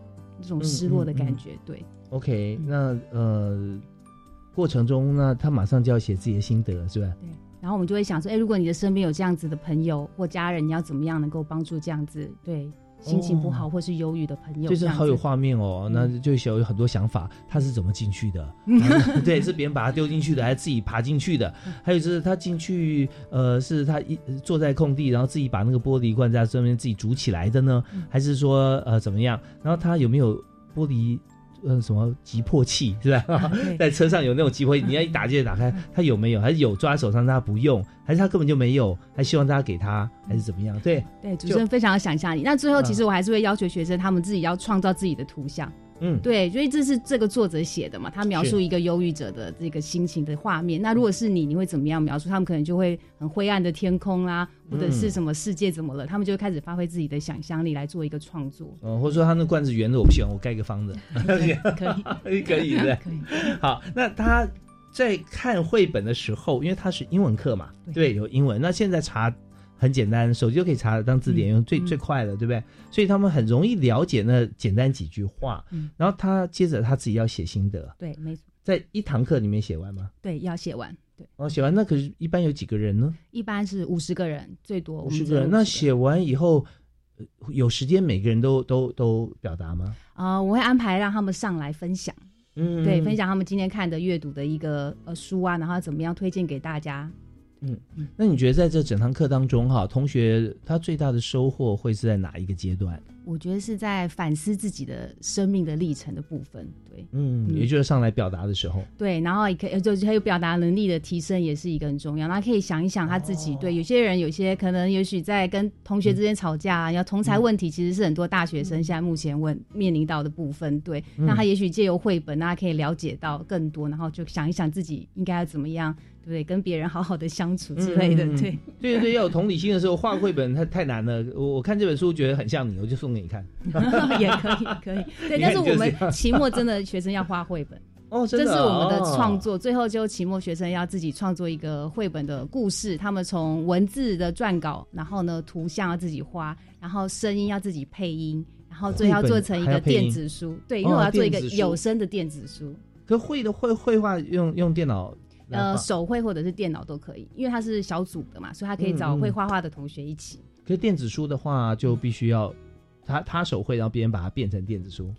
这种失落的感觉。对，OK，那呃过程中那他马上就要写自己的心得，是吧？然后我们就会想说，哎，如果你的身边有这样子的朋友或家人，你要怎么样能够帮助这样子对心情不好或是忧郁的朋友？就是好有画面哦，那就有有很多想法，他是怎么进去的？嗯对，是别人把他丢进去的，还是自己爬进去的？还有就是他进去，呃，是他一坐在空地，然后自己把那个玻璃罐在上面自己煮起来的呢？还是说呃怎么样？然后他有没有玻璃？呃，什么急迫器 是吧？在车上有那种急迫器，你要一打就打开，他有没有？还是有抓在手上，他不用？还是他根本就没有？还希望大家给他？还是怎么样？对对，主持人非常有想象你。那最后，嗯其实我还是会要求学生他们自己要创造自己的图像。嗯，对，所以这是这个作者写的嘛，他描述一个忧郁者的这个心情的画面。那如果是你，你会怎么样描述？他们可能就会很灰暗的天空啦、或者是什么世界怎么了，他们就会开始发挥自己的想象力来做一个创作。哦，或者说他那罐子圆的我不喜欢，我盖个方的，可以 可以的。好，那他在看绘本的时候，因为他是英文课嘛，对，有英文。那现在查很简单，手机就可以查得当字典，用最最快的，对不对？所以他们很容易了解那简单几句话。嗯然后他接着他自己要写心得，对，没错，在一堂课里面写完吗？对，要写完。对，哦，写完那可是一般有几个人呢？一般是五十个人，最多五十个人。那写完以后，呃有时间每个人都都都表达吗？啊、我会安排让他们上来分享。嗯对，分享他们今天看的阅读的一个呃书啊，然后怎么样推荐给大家。嗯，那你觉得在这整堂课当中，哈，同学他最大的收获会是在哪一个阶段？我觉得是在反思自己的生命的历程的部分，对，嗯，也就是上来表达的时候，对，然后也可以就还有表达能力的提升也是一个很重要。那可以想一想他自己，对，有些人有些可能也许在跟同学之间吵架、啊，要同才问题，其实是很多大学生现在目前问面临到的部分，对，嗯。那他也许借由绘本，那他可以了解到更多，然后就想一想自己应该要怎么样，对不对？跟别人好好的相处之类的，对。对对对，要有同理心的时候，画绘本太太难了。我我看这本书觉得很像你，我就送给你看。也可以，可以。对，但是我们期末真的学生要画绘本。哦，真这是我们的哦创作。最后就期末学生要自己创作一个绘本的故事，他们从文字的撰稿，然后呢图像要自己画，然后声音要自己配音，然后最后要做成一个电子书。对，因为我哦要做一个电子书有声的电子书。可绘的绘绘画用用电脑，呃，手绘或者是电脑都可以，因为它是小组的嘛，所以他可以找会画画的同学一起。可是电子书的话，就必须要他他手绘，然后别人把它变成电子书。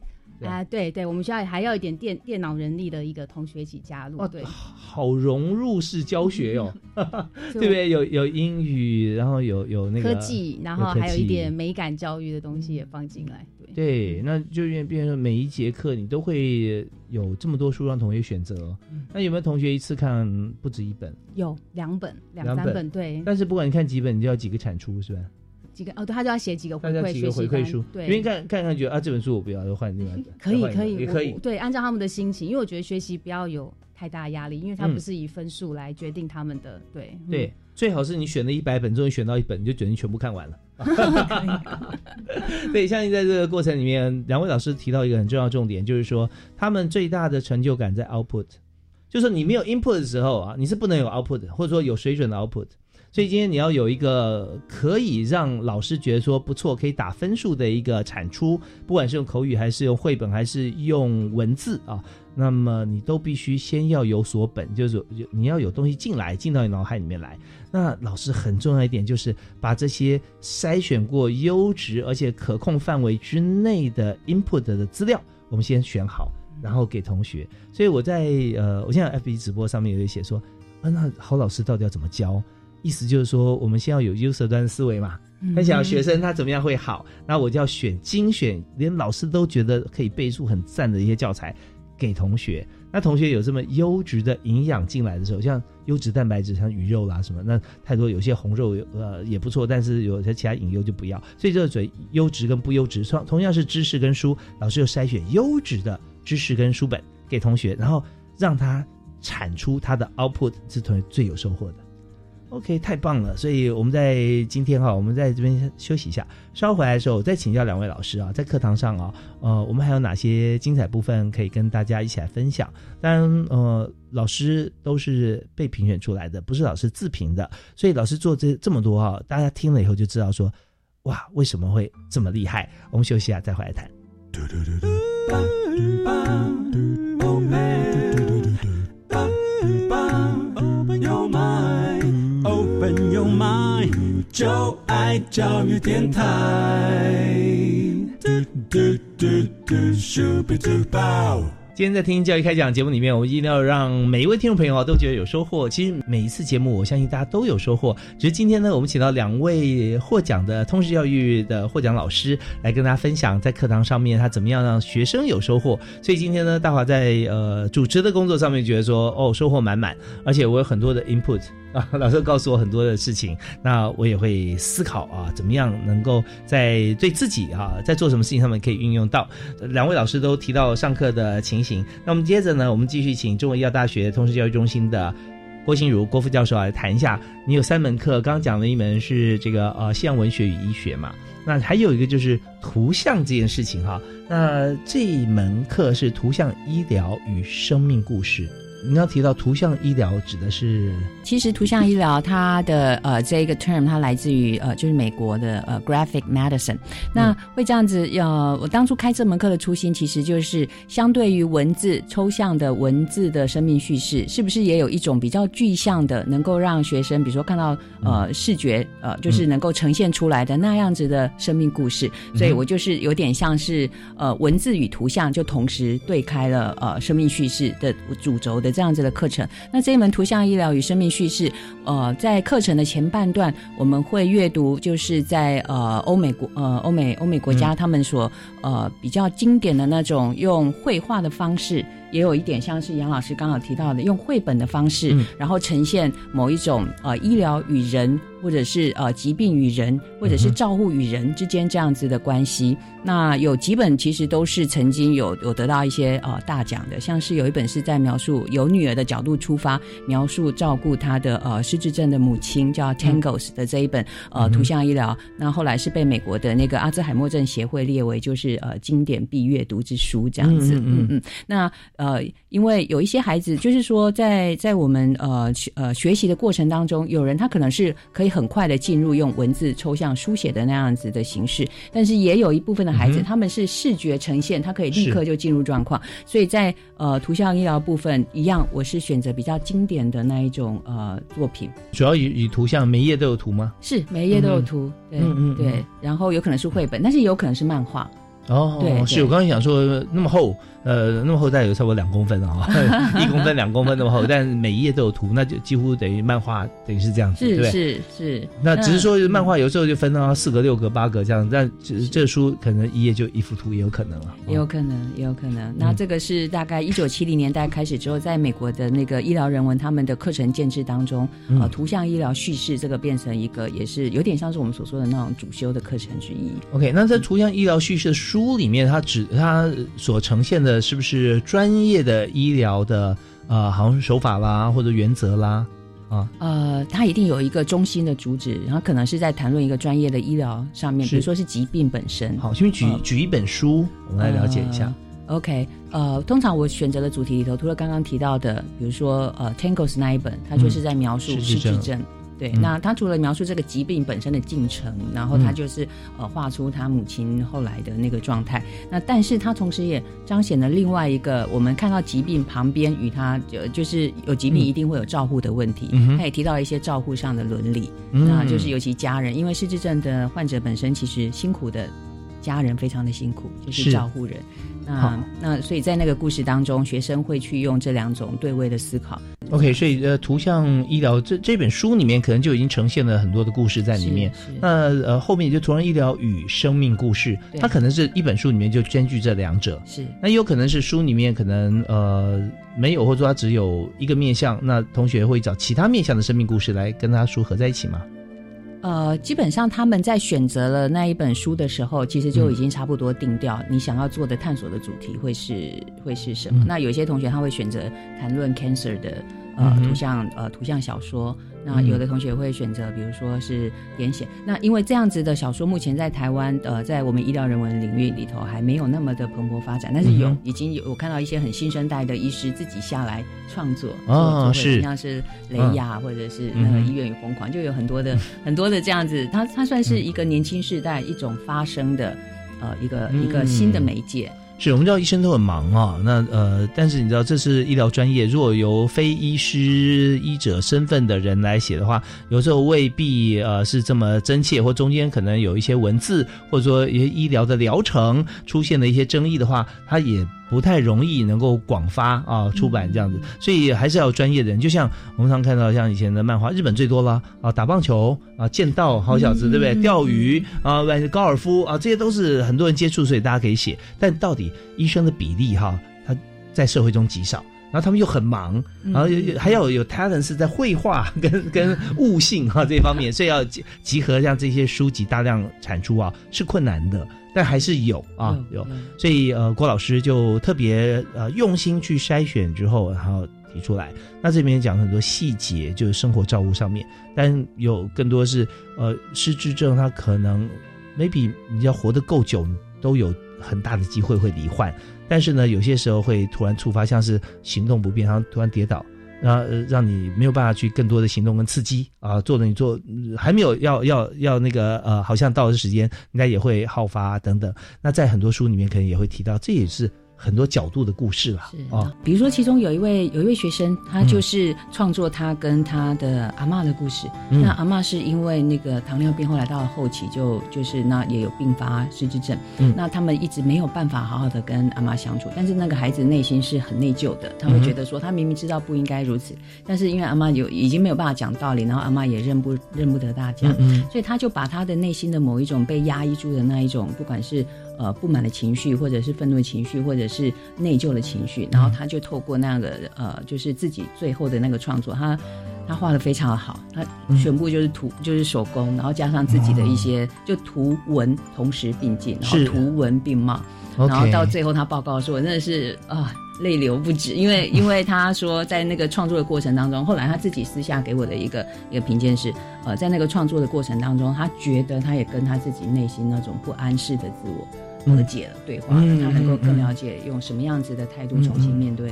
啊，对对，我们学校还要一点电电脑人力的一个同学一起加入哦，对，好融入式教学哟，对不对？有有英语，然后有有那个科技，然后还有一点美感教育的东西也放进来，对对，那就变变成每一节课你都会有这么多书让同学选择，那有没有同学一次看不止一本？有两本两三本，对。但是不管你看几本，你就要几个产出，是吧？几个哦，对他就要写几个回馈几个回馈书，对，因为看看看觉得啊，这本书我不要，就换另外一本。可以可以也可以，对，按照他们的心情，因为我觉得学习不要有太大压力，因为它不是以分数来决定他们的，对对，最好是你选了一百本，终于选到一本，你就决定全部看完了。对，相信在这个过程里面，两位老师提到一个很重要重点，就是说他们最大的成就感在 output，就是你没有 input 的时候啊，你是不能有 output，或者说有水准的 output。所以今天你要有一个可以让老师觉得说不错，可以打分数的一个产出，不管是用口语还是用绘本还是用文字啊，那么你都必须先要有所本，就是你要有东西进来，进到你脑海里面来。那老师很重要一点就是把这些筛选过优质而且可控范围之内的 input 的资料，我们先选好，然后给同学。所以我在呃，我现在 FB 直播上面有写说，啊，那好老师到底要怎么教？意思就是说，我们先要有 user 端思维嘛，他想要学生他怎么样会好，那我就要选精选，连老师都觉得可以背书很赞的一些教材给同学。那同学有这么优质的营养进来的时候，像优质蛋白质，像鱼肉啦什么，那太多有些红肉呃也不错，但是有些其他隐忧就不要。所以这个嘴优质跟不优质，同同样是知识跟书，老师又筛选优质的知识跟书本给同学，然后让他产出他的 output，是同学最有收获的。OK，太棒了！所以我们在今天哈，我们在这边休息一下，稍回来的时候再请教两位老师啊，在课堂上啊，呃，我们还有哪些精彩部分可以跟大家一起来分享？当然，呃，老师都是被评选出来的，不是老师自评的，所以老师做这这么多哈，大家听了以后就知道说，哇，为什么会这么厉害？我们休息一下再回来谈。就爱教育电台。今天在听教育开讲节目里面，我们一定要让每一位听众朋友啊都觉得有收获。其实每一次节目，我相信大家都有收获。只是今天呢，我们请到两位获奖的通识教育的获奖老师来跟大家分享，在课堂上面他怎么样让学生有收获。所以今天呢，大华在呃主持的工作上面觉得说，哦，收获满满，而且我有很多的 input。啊，老师告诉我很多的事情，那我也会思考啊，怎么样能够在对自己啊，在做什么事情上面可以运用到。两位老师都提到上课的情形，那我们接着呢，我们继续请中国医药大学通识教育中心的郭心如郭副教授来谈一下。你有三门课，刚刚讲了一门是这个呃西洋文学与医学嘛，那还有一个就是图像这件事情哈。那这一门课是图像医疗与生命故事。你要提到图像医疗，指的是其实图像医疗它的呃这一个 term 它来自于呃就是美国的呃 graphic medicine。那会这样子呃，我当初开这门课的初心其实就是相对于文字抽象的文字的生命叙事，是不是也有一种比较具象的，能够让学生比如说看到呃视觉呃就是能够呈现出来的那样子的生命故事？所以我就是有点像是呃文字与图像就同时对开了呃生命叙事的主轴的。这样子的课程，那这一门图像医疗与生命叙事，呃，在课程的前半段，我们会阅读，就是在呃欧美国呃欧美欧美国家他们所呃比较经典的那种用绘画的方式。也有一点像是杨老师刚好提到的，用绘本的方式，然后呈现某一种呃医疗与人，或者是呃疾病与人，或者是照护与人之间这样子的关系。那有几本其实都是曾经有有得到一些呃大奖的，像是有一本是在描述由女儿的角度出发，描述照顾她的呃失智症的母亲，叫 Tangles 的这一本呃图像医疗。那后来是被美国的那个阿兹海默症协会列为就是呃经典必阅读之书这样子。嗯嗯，那。呃，因为有一些孩子，就是说，在在我们呃呃学习的过程当中，有人他可能是可以很快的进入用文字抽象书写的那样子的形式，但是也有一部分的孩子，他们是视觉呈现，他可以立刻就进入状况。所以在呃图像医疗部分一样，我是选择比较经典的那一种呃作品，主要以以图像，每一页都有图吗？是每一页都有图，对对，然后有可能是绘本，但是也有可能是漫画。哦，对，是我刚才想说那么厚。呃，那么厚大概有差不多两公分啊，一公分两公分那么厚，但每一页都有图，那就几乎等于漫画，等于是这样子，对是是。那只是说漫画有时候就分到四格、六格、八格这样，但这书可能一页就一幅图也有可能了，也有可能，也有可能。那这个是大概一九七零年代开始之后，在美国的那个医疗人文他们的课程建制当中，呃，图像医疗叙事这个变成一个也是有点像是我们所说的那种主修的课程之一。OK，那在图像医疗叙事的书里面，它只它所呈现的。是不是专业的医疗的呃，好像是手法啦，或者原则啦啊？呃，它一定有一个中心的主旨，然后可能是在谈论一个专业的医疗上面，比如说是疾病本身。好，请举举一本书，我们来了解一下。OK，呃，通常我选择的主题里头，除了刚刚提到的，比如说呃，Tangles 那一本，它就是在描述失智症。对，那他除了描述这个疾病本身的进程，然后他就是呃画出他母亲后来的那个状态。那但是他同时也彰显了另外一个，我们看到疾病旁边与他就就是有疾病一定会有照护的问题。他也提到一些照护上的伦理，那就是尤其家人，因为失智症的患者本身其实辛苦的家人非常的辛苦，就是照护人。那那所以在那个故事当中，学生会去用这两种对位的思考。OK，所以呃，图像医疗这这本书里面可能就已经呈现了很多的故事在里面。那呃，后面就图像医疗与生命故事，它可能是一本书里面就兼具这两者。是，那也有可能是书里面可能呃没有，或者说它只有一个面向，那同学会找其他面向的生命故事来跟他书合在一起吗？呃，基本上他们在选择了那一本书的时候，其实就已经差不多定掉你想要做的探索的主题会是会是什么。那有些同学他会选择谈论 cancer 的呃图像呃图像小说。那有的同学会选择，比如说是癫痫。那因为这样子的小说，目前在台湾，呃，在我们医疗人文领域里头还没有那么的蓬勃发展。但是有，已经有我看到一些很新生代的医师自己下来创作，哦，是像是雷亚或者是那个医院与疯狂，就有很多的很多的这样子。它它算是一个年轻世代一种发声的，呃，一个一个新的媒介。是我们知道医生都很忙啊，那呃，但是你知道这是医疗专业，如果由非医师医者身份的人来写的话，有时候未必呃是这么真切，或中间可能有一些文字，或者说一些医疗的疗程出现了一些争议的话，他也。不太容易能够广发啊出版这样子，所以还是要专业的人。就像我们常看到，像以前的漫画，日本最多了啊，打棒球啊，剑道好小子，对不对？钓鱼啊，高尔夫啊，这些都是很多人接触，所以大家可以写。但到底医生的比例哈，他在社会中极少，然后他们又很忙，然后还要有 talent 是在绘画跟跟悟性哈这方面，所以要集合像这些书籍大量产出啊，是困难的。但还是有啊，有，所以呃，郭老师就特别呃用心去筛选之后，然后提出来。那这边讲很多细节，就是生活照顾上面，但有更多是呃失智症，他可能 maybe 你要活得够久，都有很大的机会会罹患。但是呢，有些时候会突然触发，像是行动不便，然后突然跌倒。让让你没有办法去更多的行动跟刺激啊，做的你做还没有要要要那个呃，好像到的时间应该也会好发等等。那在很多书里面可能也会提到，这也是。很多角度的故事了，啊，比如说其中有一位有一位学生，他就是创作他跟他的阿妈的故事。那阿妈是因为那个糖尿病，后来到了后期就就是那也有并发失智症。那他们一直没有办法好好的跟阿妈相处，但是那个孩子内心是很内疚的，他会觉得说他明明知道不应该如此，但是因为阿妈有已经没有办法讲道理，然后阿妈也认不认不得大家，所以他就把他的内心的某一种被压抑住的那一种，不管是。呃，不满的情绪，或者是愤怒的情绪，或者是内疚的情绪，然后他就透过那样的呃，就是自己最后的那个创作，他他画的非常的好，他全部就是图，就是手工，然后加上自己的一些就图文同时并进，然后图文并茂，然后到最后他报告说，真的是啊。泪流不止，因为 因为他说在那个创作的过程当中，后来他自己私下给我的一个一个评鉴是，呃，在那个创作的过程当中，他觉得他也跟他自己内心那种不安适的自我和解的对话，他能够更了解用什么样子的态度重新面对，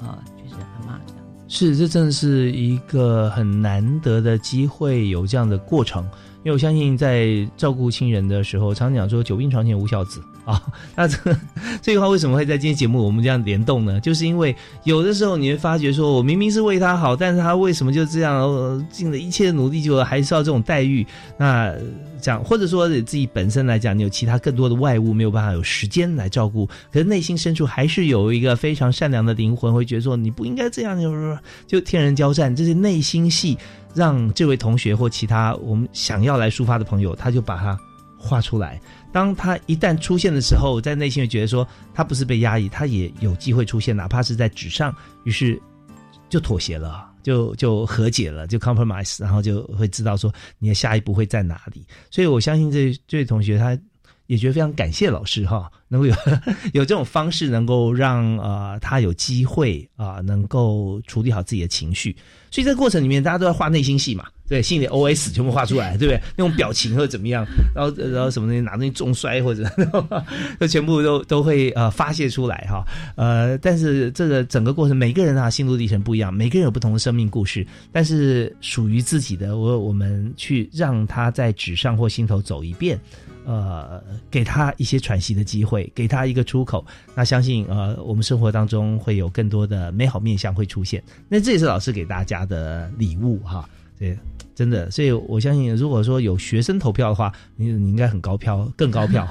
呃，就是阿妈这样。是，这真的是一个很难得的机会，有这样的过程。因为我相信，在照顾亲人的时候，常讲说“久病床前无孝子”啊。那这这句话为什么会在今天节目我们这样联动呢？就是因为有的时候你会发觉说，我明明是为他好，但是他为什么就这样尽了一切努力，就还是要这种待遇？那这样，或者说你自己本身来讲，你有其他更多的外物，没有办法有时间来照顾，可是内心深处还是有一个非常善良的灵魂，会觉得说你不应该这样，就是就天人交战，这些内心戏。让这位同学或其他我们想要来抒发的朋友，他就把它画出来。当他一旦出现的时候，在内心会觉得说，他不是被压抑，他也有机会出现，哪怕是在纸上。于是就妥协了，就就和解了，就 compromise，然后就会知道说你的下一步会在哪里。所以我相信这这位同学他。也觉得非常感谢老师哈，能够有 有这种方式，能够让呃他有机会啊，能够处理好自己的情绪。所以这个过程里面，大家都要画内心戏嘛，对，心里 O S 全部画出来，对不对？那种表情或者怎么样，然后然后什么东西拿东西重摔或者，就全部都都会呃发泄出来哈。呃，但是这个整个过程，每个人啊心路历程不一样，每个人有不同的生命故事，但是属于自己的，我我们去让他在纸上或心头走一遍。呃，给他一些喘息的机会，给他一个出口。那相信呃，我们生活当中会有更多的美好面相会出现。那这也是老师给大家的礼物哈。对。真的，所以我相信，如果说有学生投票的话，你你应该很高票，更高票。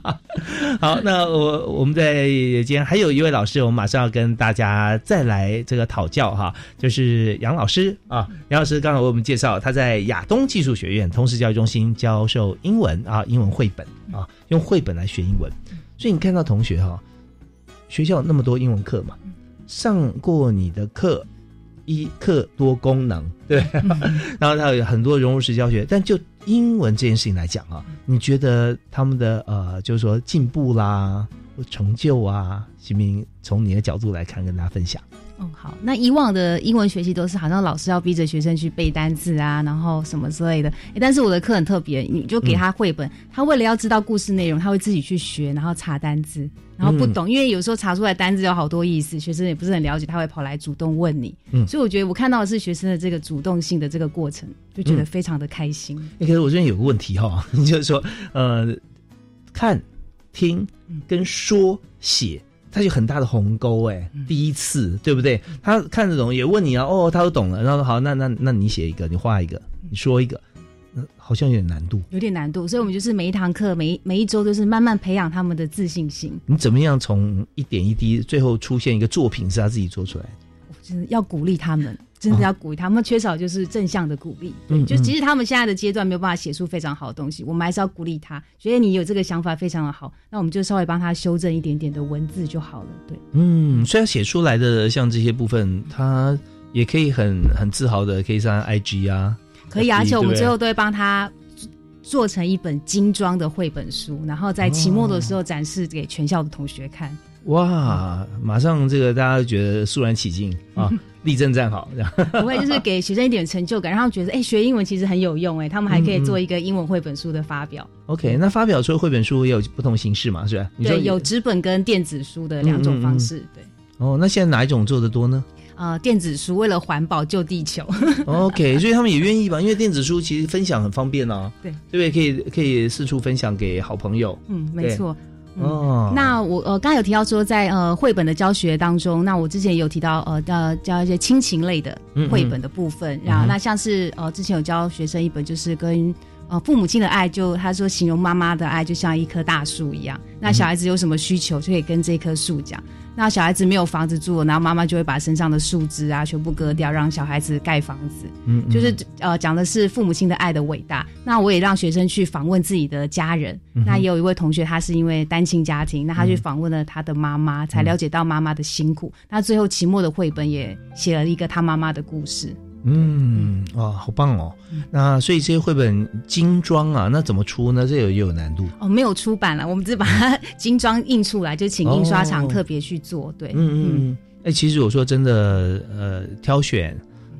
好，那我我们在今天还有一位老师，我们马上要跟大家再来这个讨教哈，就是杨老师啊。杨老师刚才为我们介绍，他在亚东技术学院通识教育中心教授英文啊，英文绘本啊，用绘本来学英文。所以你看到同学哈，学校那么多英文课嘛，上过你的课。一课多功能，对，然后他有很多融入式教学，但就英文这件事情来讲啊，你觉得他们的呃，就是说进步啦、成就啊，行明从你的角度来看，跟大家分享。嗯，好。那以往的英文学习都是好像老师要逼着学生去背单词啊，然后什么之类的。但是我的课很特别，你就给他绘本，他为了要知道故事内容，他会自己去学，然后查单字，然后不懂，因为有时候查出来单字有好多意思，学生也不是很了解，他会跑来主动问你。嗯，所以我觉得我看到的是学生的这个主动性的这个过程，就觉得非常的开心。可是我这边有个问题哈，就是说，呃，看、听、跟说、写。他有很大的鸿沟哎，第一次对不对？他看得懂，也问你啊，哦，他都懂了。然后好，那那那你写一个，你画一个，你说一个，好像有点难度，有点难度。所以我们就是每一堂课，每每一周都是慢慢培养他们的自信心。你怎么样从一点一滴，最后出现一个作品是他自己做出来的？就是要鼓励他们。真的要鼓励他们，缺少就是正向的鼓励。对，就其实他们现在的阶段没有办法写出非常好的东西，我们还是要鼓励他。觉得你有这个想法非常的好，那我们就稍微帮他修正一点点的文字就好了。对，嗯，虽然写出来的像这些部分，他也可以很很自豪的可以上 IG 啊，可以，而且我们最后都会帮他做成一本精装的绘本书，然后在期末的时候展示给全校的同学看。哇，马上这个大家觉得肃然起敬 啊！立正站好，这样不会就是给学生一点成就感，让他们觉得哎，学英文其实很有用哎，他们还可以做一个英文绘本书的发表。OK，那发表出绘本书也有不同形式嘛，是吧？对，有纸本跟电子书的两种方式。对。哦，那现在哪一种做的多呢？啊，电子书为了环保救地球。OK，所以他们也愿意吧？因为电子书其实分享很方便啊。对，对不对？可以可以四处分享给好朋友。嗯，没错。哦，那我呃刚才有提到说，在呃绘本的教学当中，那我之前也有提到呃呃教一些亲情类的绘本的部分，然后那像是呃之前有教学生一本，就是跟呃父母亲的爱，就他说形容妈妈的爱就像一棵大树一样，那小孩子有什么需求就可以跟这棵树讲。那小孩子没有房子住，然后妈妈就会把身上的树枝啊全部割掉，让小孩子盖房子。嗯，就是呃讲的是父母亲的爱的伟大。那我也让学生去访问自己的家人。那也有一位同学，他是因为单亲家庭，那他去访问了他的妈妈，才了解到妈妈的辛苦。那最后期末的绘本也写了一个他妈妈的故事。嗯，哇，好棒哦！那所以这些绘本精装啊，那怎么出呢？这有也有难度哦。没有出版了，我们只是把它精装印出来，就请印刷厂特别去做。对，嗯嗯。哎，其实我说真的，呃，挑选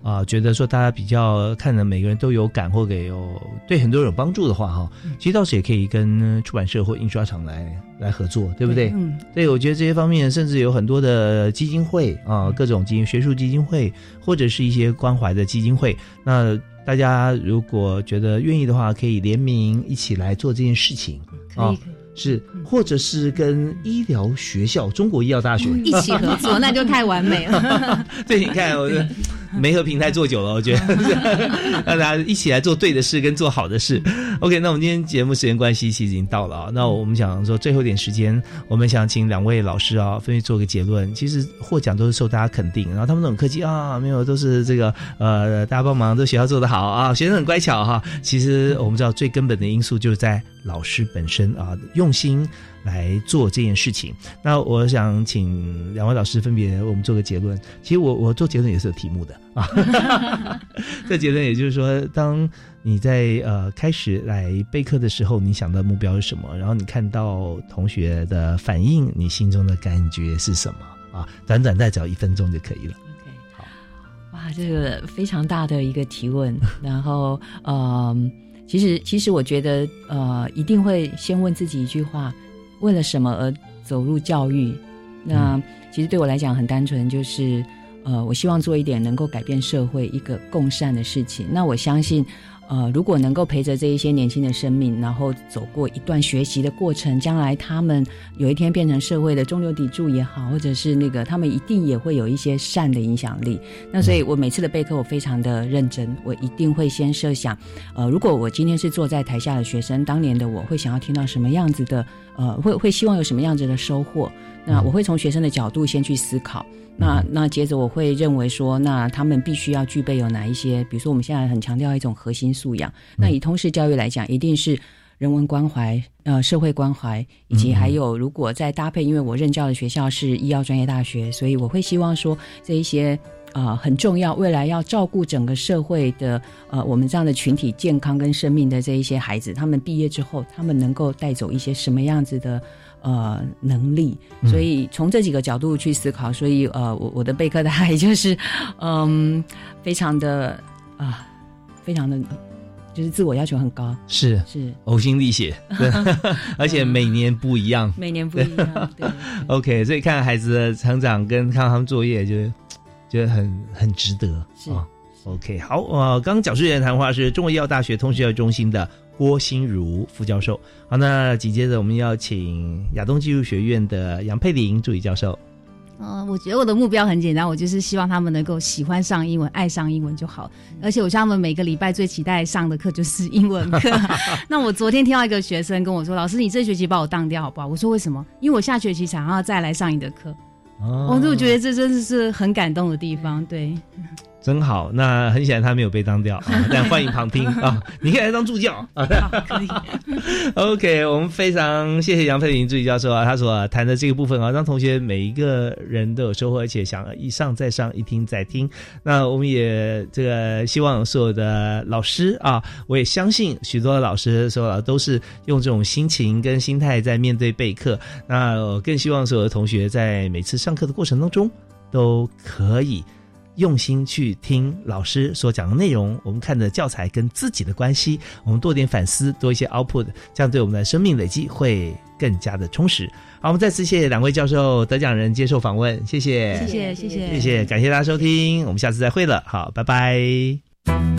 啊，觉得说大家比较看的每个人都有感或给有对很多人有帮助的话哈，其实倒是也可以跟出版社或印刷厂来来合作，对不对？嗯，对，我觉得这些方面甚至有很多的基金会啊，各种基金、学术基金会或者是一些关怀的基金会，那大家如果觉得愿意的话，可以联名一起来做这件事情啊。是，或者是跟医疗学校、中国医药大学一起合作，那就太完美了。对，你看，我 媒合平台做久了，我觉得 让大家一起来做对的事，跟做好的事。OK，那我们今天节目时间关系，其实已经到了啊。那我们想说，最后一点时间，我们想请两位老师啊，分别做个结论。其实获奖都是受大家肯定，然后他们都很客气啊，没有，都是这个呃，大家帮忙，都学校做得好啊，学生很乖巧哈。其实我们知道，最根本的因素就是在。老师本身啊，用心来做这件事情。那我想请两位老师分别我们做个结论。其实我我做结论也是有题目的啊。这结论也就是说，当你在呃开始来备课的时候，你想到目标是什么？然后你看到同学的反应，你心中的感觉是什么？啊，短短再找一分钟就可以了。OK，好。哇，这个非常大的一个提问。然后，嗯。其实，其实我觉得，呃，一定会先问自己一句话：为了什么而走入教育？那其实对我来讲很单纯，就是，呃，我希望做一点能够改变社会、一个共善的事情。那我相信。呃，如果能够陪着这一些年轻的生命，然后走过一段学习的过程，将来他们有一天变成社会的中流砥柱也好，或者是那个他们一定也会有一些善的影响力。那所以我每次的备课我非常的认真，我一定会先设想，呃，如果我今天是坐在台下的学生，当年的我会想要听到什么样子的，呃，会会希望有什么样子的收获。那我会从学生的角度先去思考。那那接着我会认为说，那他们必须要具备有哪一些？比如说我们现在很强调一种核心素养。那以通识教育来讲，一定是人文关怀、呃社会关怀，以及还有如果再搭配，因为我任教的学校是医药专业大学，所以我会希望说这一些啊很重要，未来要照顾整个社会的呃我们这样的群体健康跟生命的这一些孩子，他们毕业之后，他们能够带走一些什么样子的？呃，能力，所以从这几个角度去思考，所以呃，我我的备课的爱就是，嗯，非常的啊，非常的，就是自我要求很高，是。是。呕心沥血，对 而且每年不一样，每年不一样，对。OK，所以看孩子的成长跟看他们作业，就觉得很很值得。啊。OK，好，呃，刚刚讲述人谈话是中国医药大学通识教育中心的。郭心如副教授，好，那紧接着我们要请亚东技术学院的杨佩玲助理教授。呃，我觉得我的目标很简单，我就是希望他们能够喜欢上英文，爱上英文就好。而且我希望他们每个礼拜最期待上的课就是英文课。那我昨天听到一个学生跟我说：“老师，你这学期把我当掉好不好？”我说：“为什么？因为我下学期想要再来上你的课。”哦，我觉得这真的是很感动的地方，对。真好，那很显然他没有被当掉，啊 但欢迎旁听啊！你可以来当助教 啊，可以。OK，我们非常谢谢杨佩玲助理教授啊，他所谈的这个部分啊，让同学每一个人都有收获，而且想一上再上，一听再听。那我们也这个希望所有的老师啊，我也相信许多的老师说都是用这种心情跟心态在面对备课。那我更希望所有的同学在每次上课的过程当中都可以。用心去听老师所讲的内容，我们看的教材跟自己的关系，我们多点反思，多一些 output，这样对我们的生命累积会更加的充实。好，我们再次谢谢两位教授得奖人接受访问，谢谢，谢谢，谢谢，谢谢，感谢大家收听，我们下次再会了，好，拜拜。